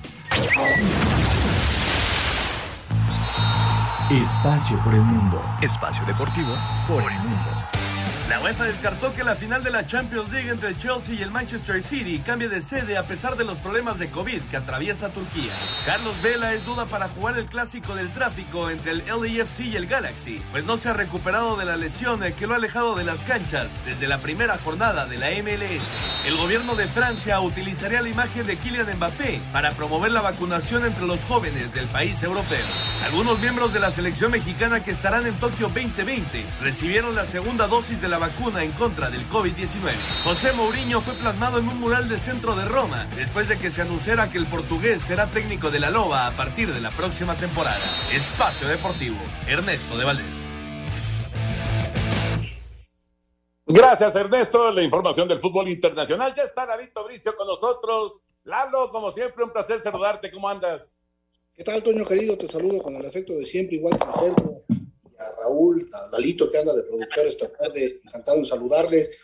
Espacio por el mundo. Espacio deportivo por el mundo. La UEFA descartó que la final de la Champions League entre Chelsea y el Manchester City cambie de sede a pesar de los problemas de COVID que atraviesa Turquía. Carlos Vela es duda para jugar el clásico del tráfico entre el LAFC y el Galaxy, pues no se ha recuperado de la lesión que lo ha alejado de las canchas desde la primera jornada de la MLS. El gobierno de Francia utilizaría la imagen de Kylian Mbappé para promover la vacunación entre los jóvenes del país europeo. Algunos miembros de la selección mexicana que estarán en Tokio 2020 recibieron la segunda dosis de la vacuna en contra del COVID-19. José Mourinho fue plasmado en un mural del centro de Roma después de que se anunciara que el portugués será técnico de la Loba a partir de la próxima temporada. Espacio Deportivo, Ernesto de Valdés. Gracias, Ernesto. La información del fútbol internacional. Ya está Larito Bricio con nosotros. Lalo, como siempre, un placer saludarte. ¿Cómo andas? ¿Qué tal, Toño querido? Te saludo con el afecto de siempre, igual que Anselmo, a Raúl, a Lalito que anda de productor esta tarde, encantado en saludarles.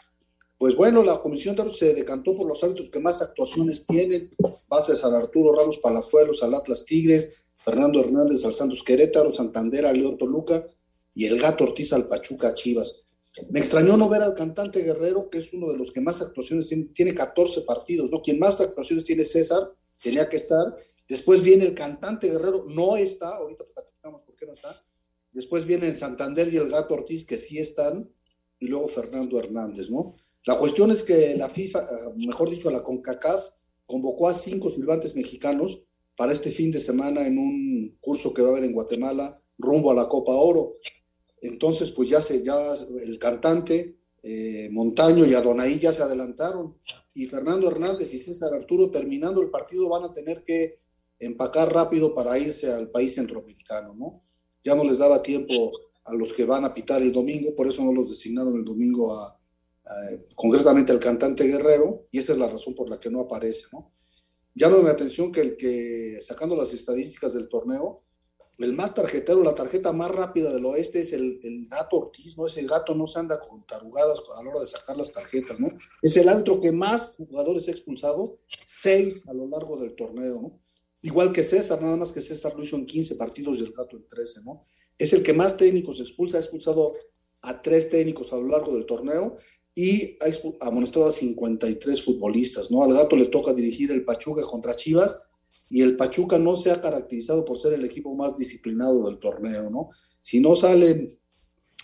Pues bueno, la comisión de se decantó por los árbitros que más actuaciones tienen, bases al Arturo Ramos Palazuelos, al Atlas Tigres, Fernando Hernández al Santos Querétaro, Santander al León Toluca y el Gato Ortiz al Pachuca Chivas. Me extrañó no ver al cantante Guerrero, que es uno de los que más actuaciones tiene, tiene 14 partidos, ¿no? Quien más actuaciones tiene César, tenía que estar. Después viene el cantante Guerrero, no está, ahorita platicamos por qué no está. Después viene Santander y el Gato Ortiz, que sí están, y luego Fernando Hernández, ¿no? La cuestión es que la FIFA, eh, mejor dicho, la CONCACAF, convocó a cinco silbantes mexicanos para este fin de semana en un curso que va a haber en Guatemala rumbo a la Copa Oro. Entonces, pues ya se, ya el cantante eh, Montaño y Adonai ya se adelantaron y Fernando Hernández y César Arturo terminando el partido van a tener que empacar rápido para irse al país centroamericano, ¿no? Ya no les daba tiempo a los que van a pitar el domingo, por eso no los designaron el domingo a, concretamente al cantante Guerrero, y esa es la razón por la que no aparece, ¿no? Llama mi atención que el que, sacando las estadísticas del torneo, el más tarjetero, la tarjeta más rápida del oeste es el, gato Ortiz, ¿no? Ese gato no se anda con tarugadas a la hora de sacar las tarjetas, ¿no? Es el árbitro que más jugadores ha expulsado, seis a lo largo del torneo, ¿no? Igual que César, nada más que César lo hizo en 15 partidos y el gato en 13, ¿no? Es el que más técnicos expulsa, ha expulsado a tres técnicos a lo largo del torneo y ha amonestado a 53 futbolistas, ¿no? Al gato le toca dirigir el Pachuca contra Chivas y el Pachuca no se ha caracterizado por ser el equipo más disciplinado del torneo, ¿no? Si no salen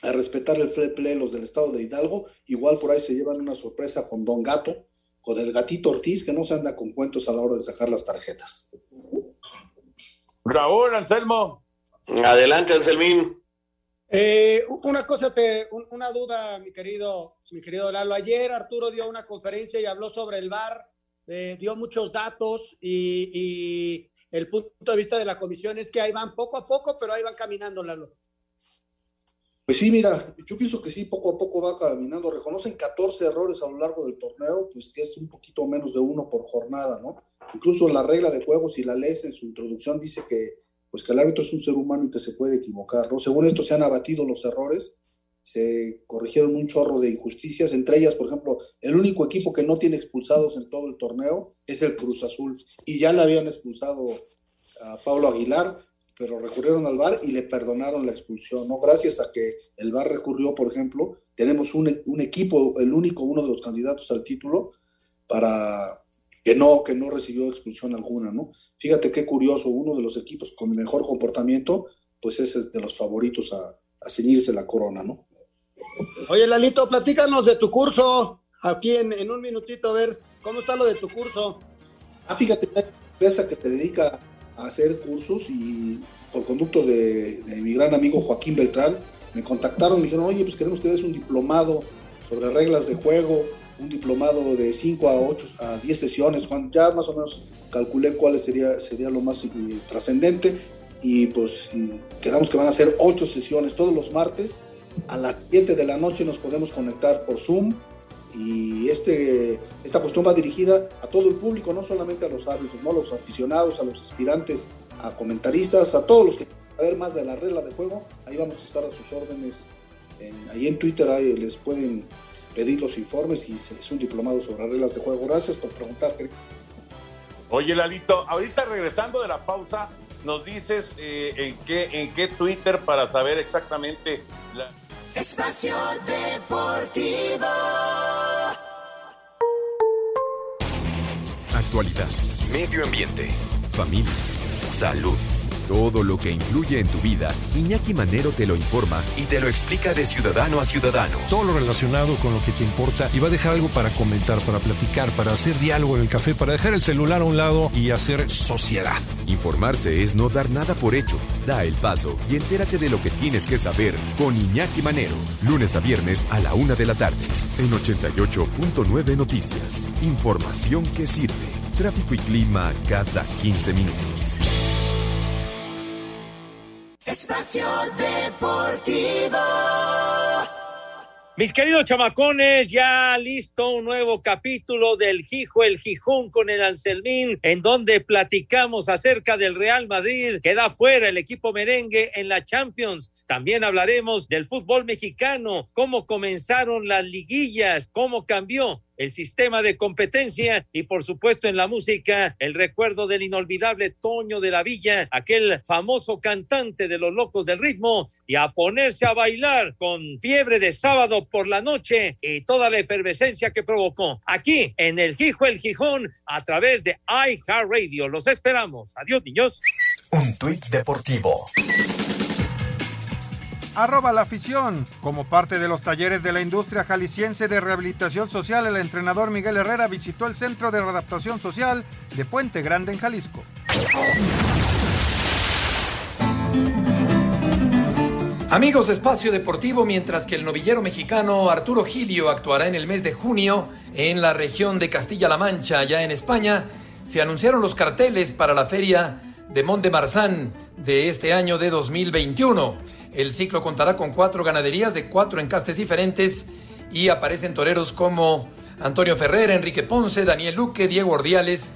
a respetar el fair play los del estado de Hidalgo, igual por ahí se llevan una sorpresa con Don Gato, con el gatito Ortiz, que no se anda con cuentos a la hora de sacar las tarjetas. Raúl, Anselmo. Adelante, Anselmín. Eh, una cosa, te, una duda, mi querido, mi querido Lalo. Ayer Arturo dio una conferencia y habló sobre el VAR, eh, dio muchos datos y, el punto de vista de la comisión es que ahí van poco a poco, pero ahí van caminando, Lalo. Pues sí, mira, yo pienso que sí, poco a poco va caminando. Reconocen 14 errores a lo largo del torneo, pues que es un poquito menos de uno por jornada, ¿no? Incluso la regla de juegos, si la lees en su introducción, dice que pues que el árbitro es un ser humano y que se puede equivocar, ¿no? Según esto se han abatido los errores, se corrigieron un chorro de injusticias, entre ellas, por ejemplo, el único equipo que no tiene expulsados en todo el torneo es el Cruz Azul, y ya le habían expulsado a Pablo Aguilar, pero recurrieron al VAR y le perdonaron la expulsión, ¿no? Gracias a que el VAR recurrió, por ejemplo, tenemos un, un equipo, el único, uno de los candidatos al título, para que no, que no recibió expulsión alguna, ¿no? Fíjate qué curioso, uno de los equipos con mejor comportamiento, pues es de los favoritos a, a ceñirse la corona, ¿no? Oye, Lalito, platícanos de tu curso, aquí en, un minutito, a ver, ¿cómo está lo de tu curso? Ah, fíjate, una empresa que se dedica hacer cursos y por conducto de, mi gran amigo Joaquín Beltrán, me contactaron, me dijeron, oye, pues queremos que des un diplomado sobre reglas de juego, un diplomado de 5 a 8 a 10 sesiones, Juan, ya más o menos calculé cuál sería, sería lo más eh, trascendente y pues quedamos que van a ser 8 sesiones todos los martes. A las 7 de la noche nos podemos conectar por Zoom y este, esta cuestión va dirigida a todo el público, no solamente a los árbitros, ¿no? a los aficionados, a los aspirantes, a comentaristas, a todos los que ver más de la regla de juego. Ahí vamos a estar a sus órdenes. ahí en Twitter les pueden pedir los informes y es un diplomado sobre reglas de juego. Gracias por preguntar, Oye, Lalito, ahorita regresando de la pausa, nos dices eh, en, qué, en qué Twitter para saber exactamente la... Espacio Deportivo. Actualidad, medio ambiente, familia, salud. Todo lo que influye en tu vida, Iñaki Manero te lo informa y te lo explica de ciudadano a ciudadano. Todo lo relacionado con lo que te importa y va a dejar algo para comentar, para platicar, para hacer diálogo en el café, para dejar el celular a un lado y hacer sociedad. Informarse es no dar nada por hecho. Da el paso y entérate de lo que tienes que saber con Iñaki Manero. Lunes a viernes a la una de la tarde. En 88.9 Noticias. Información que sirve. Tráfico y clima cada 15 minutos. Espacio Deportivo. Mis queridos chamacones, ya listo un nuevo capítulo del Gijo el Gijón con el Anselmín, en donde platicamos acerca del Real Madrid, que da fuera el equipo merengue en la Champions. También hablaremos del fútbol mexicano, cómo comenzaron las liguillas, cómo cambió el sistema de competencia y por supuesto en la música el recuerdo del inolvidable Toño de la Villa, aquel famoso cantante de los locos del ritmo y a ponerse a bailar con fiebre de sábado por la noche y toda la efervescencia que provocó aquí en el Gijo el Gijón a través de iHeartRadio. Los esperamos. Adiós, niños. Un tuit deportivo arroba la afición. Como parte de los talleres de la industria jalisciense de rehabilitación social, el entrenador Miguel Herrera visitó el Centro de Readaptación Social de Puente Grande en Jalisco. Amigos de Espacio Deportivo, mientras que el novillero mexicano Arturo Gilio actuará en el mes de junio en la región de Castilla-La Mancha, allá en España, se anunciaron los carteles para la feria de Mont de Marsan de este año de 2021. El ciclo contará con cuatro ganaderías de cuatro encastes diferentes y aparecen toreros como Antonio Ferrer, Enrique Ponce, Daniel Luque, Diego Ordiales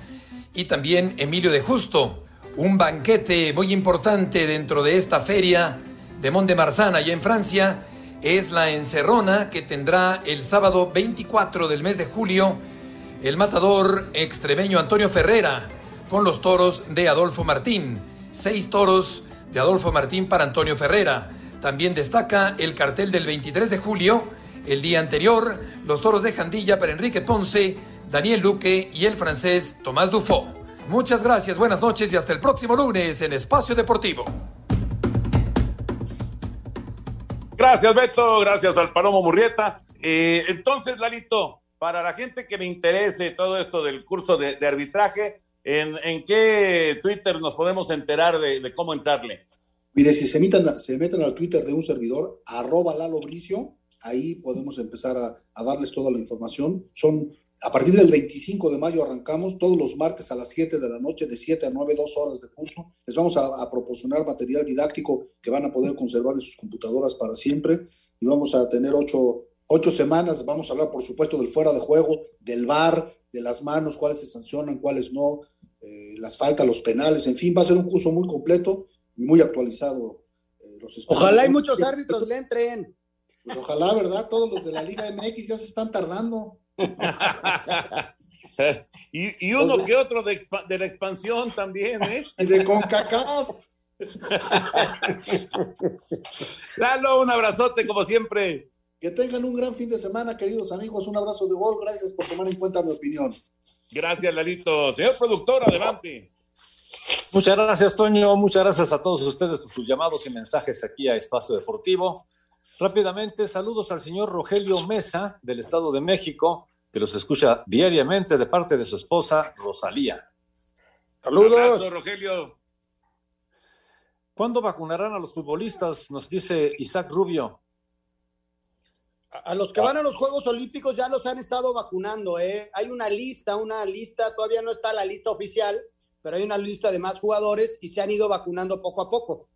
y también Emilio de Justo. Un banquete muy importante dentro de esta feria de Mont de Marsan, allá en Francia, es la encerrona que tendrá el sábado 24 del mes de julio el matador extremeño Antonio Ferrera con los toros de Adolfo Martín. Seis toros de Adolfo Martín para Antonio Ferrera. También destaca el cartel del 23 de julio, el día anterior, los toros de Jandilla para Enrique Ponce, Daniel Luque y el francés Tomás Dufo. Muchas gracias, buenas noches y hasta el próximo lunes en Espacio Deportivo. Gracias, Beto. Gracias al Palomo Murrieta. Eh, entonces, Lalito, para la gente que le interese todo esto del curso de arbitraje, ¿En, qué Twitter nos podemos enterar de, cómo entrarle? Mire, si se, se meten al Twitter de un servidor, arroba Lalo Bricio, ahí podemos empezar a, darles toda la información. Son, a partir del 25 de mayo arrancamos, todos los martes a las 7 de la noche, de 7 a 9, dos horas de curso. Les vamos a, proporcionar material didáctico que van a poder conservar en sus computadoras para siempre. Y vamos a tener ocho, ocho semanas. Vamos a hablar, por supuesto, del fuera de juego, del bar, de las manos, cuáles se sancionan, cuáles no, eh, las faltas, los penales, en fin, va a ser un curso muy completo y muy actualizado. Eh, ojalá hay muchos árbitros le entren. Pues ojalá, ¿verdad? Todos los de la Liga MX ya se están tardando. y, uno que otro de, la expansión también, ¿eh? Y de CONCACAF. Lalo, un abrazote como siempre. Que tengan un gran fin de semana, queridos amigos. Un abrazo de gol. Gracias por tomar en cuenta mi opinión. Gracias, Lalito. Señor productor, adelante. Muchas gracias, Toño. Muchas gracias a todos ustedes por sus llamados y mensajes aquí a Espacio Deportivo. Rápidamente, saludos al señor Rogelio Mesa del Estado de México, que los escucha diariamente de parte de su esposa Rosalía. Saludos, Rogelio. ¿Cuándo vacunarán a los futbolistas? Nos dice Isaac Rubio. A los que van a los Juegos Olímpicos ya los han estado vacunando, ¿eh? Hay una lista, una lista, todavía no está la lista oficial, pero hay una lista de más jugadores y se han ido vacunando poco a poco.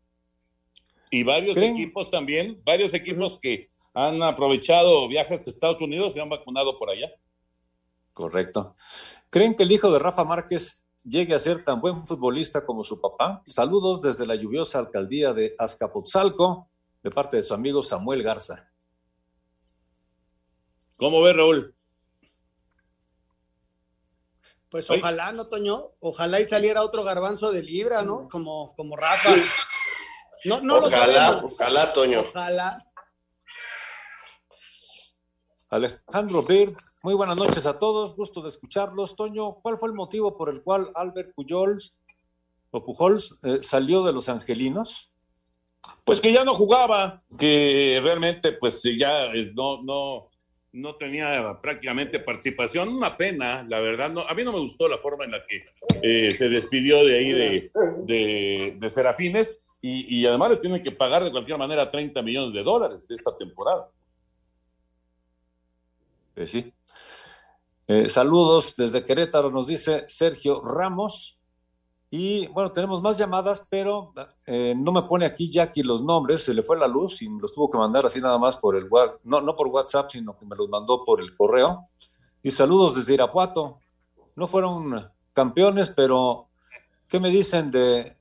Y varios equipos también, varios equipos que han aprovechado viajes a Estados Unidos y han vacunado por allá. Correcto. ¿Creen que el hijo de Rafa Márquez llegue a ser tan buen futbolista como su papá? Saludos desde la lluviosa alcaldía de Azcapotzalco, de parte de su amigo Samuel Garza. ¿Cómo ve, Raúl? Pues ojalá, ¿no, Toño? Ojalá y saliera otro garbanzo de libra, ¿no? Como, como Rafa. No, no ojalá, ojalá, Toño. Ojalá. Alejandro Bird, muy buenas noches a todos, gusto de escucharlos. Toño, ¿cuál fue el motivo por el cual Albert Pujols o Pujols eh, salió de los Angelinos? Pues que ya no jugaba, que realmente pues ya eh, no, no, no tenía prácticamente participación. Una pena, la verdad. No, a mí no me gustó la forma en la que eh, se despidió de ahí de, de, Serafines y, además le tienen que pagar de cualquier manera 30 millones de dólares de esta temporada. Eh, sí. Eh, saludos desde Querétaro, nos dice Sergio Ramos. Y bueno, tenemos más llamadas, pero eh, no me pone aquí Jackie los nombres, se le fue la luz y los tuvo que mandar así nada más por el no, no por WhatsApp, sino que me los mandó por el correo. Y saludos desde Irapuato. No fueron campeones, pero ¿qué me dicen de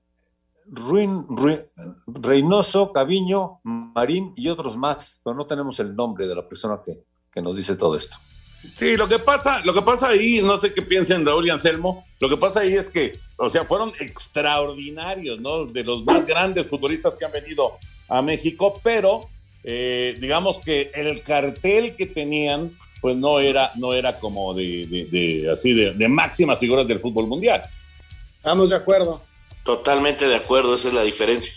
Ruin, Reynoso, Caviño, Marín y otros más? Pero no tenemos el nombre de la persona que, que nos dice todo esto. Sí, lo que pasa, lo que pasa ahí, no sé qué piensen Raúl y Anselmo, lo que pasa ahí es que, o sea, fueron extraordinarios, ¿no? De los más grandes futbolistas que han venido a México, pero eh, digamos que el cartel que tenían, pues no era, no era como de, de- de- así de, de máximas figuras del fútbol mundial. Estamos de acuerdo. Totalmente de acuerdo, esa es la diferencia.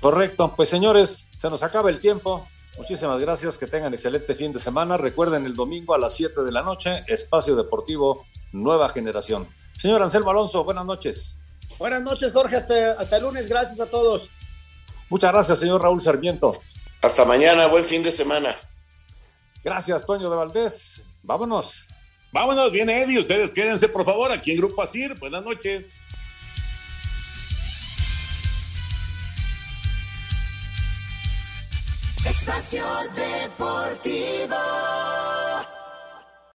Correcto, pues señores, se nos acaba el tiempo. Muchísimas gracias, que tengan excelente fin de semana. Recuerden el domingo a las 7 de la noche, Espacio Deportivo Nueva Generación. Señor Anselmo Alonso, buenas noches. Buenas noches, Jorge. Hasta, hasta el lunes. Gracias a todos. Muchas gracias, señor Raúl Sarmiento. Hasta mañana, buen fin de semana. Gracias, Toño de Valdés. Vámonos. Vámonos, viene Eddie, ustedes quédense por favor aquí en Grupo Asir. Buenas noches. Espacio Deportivo.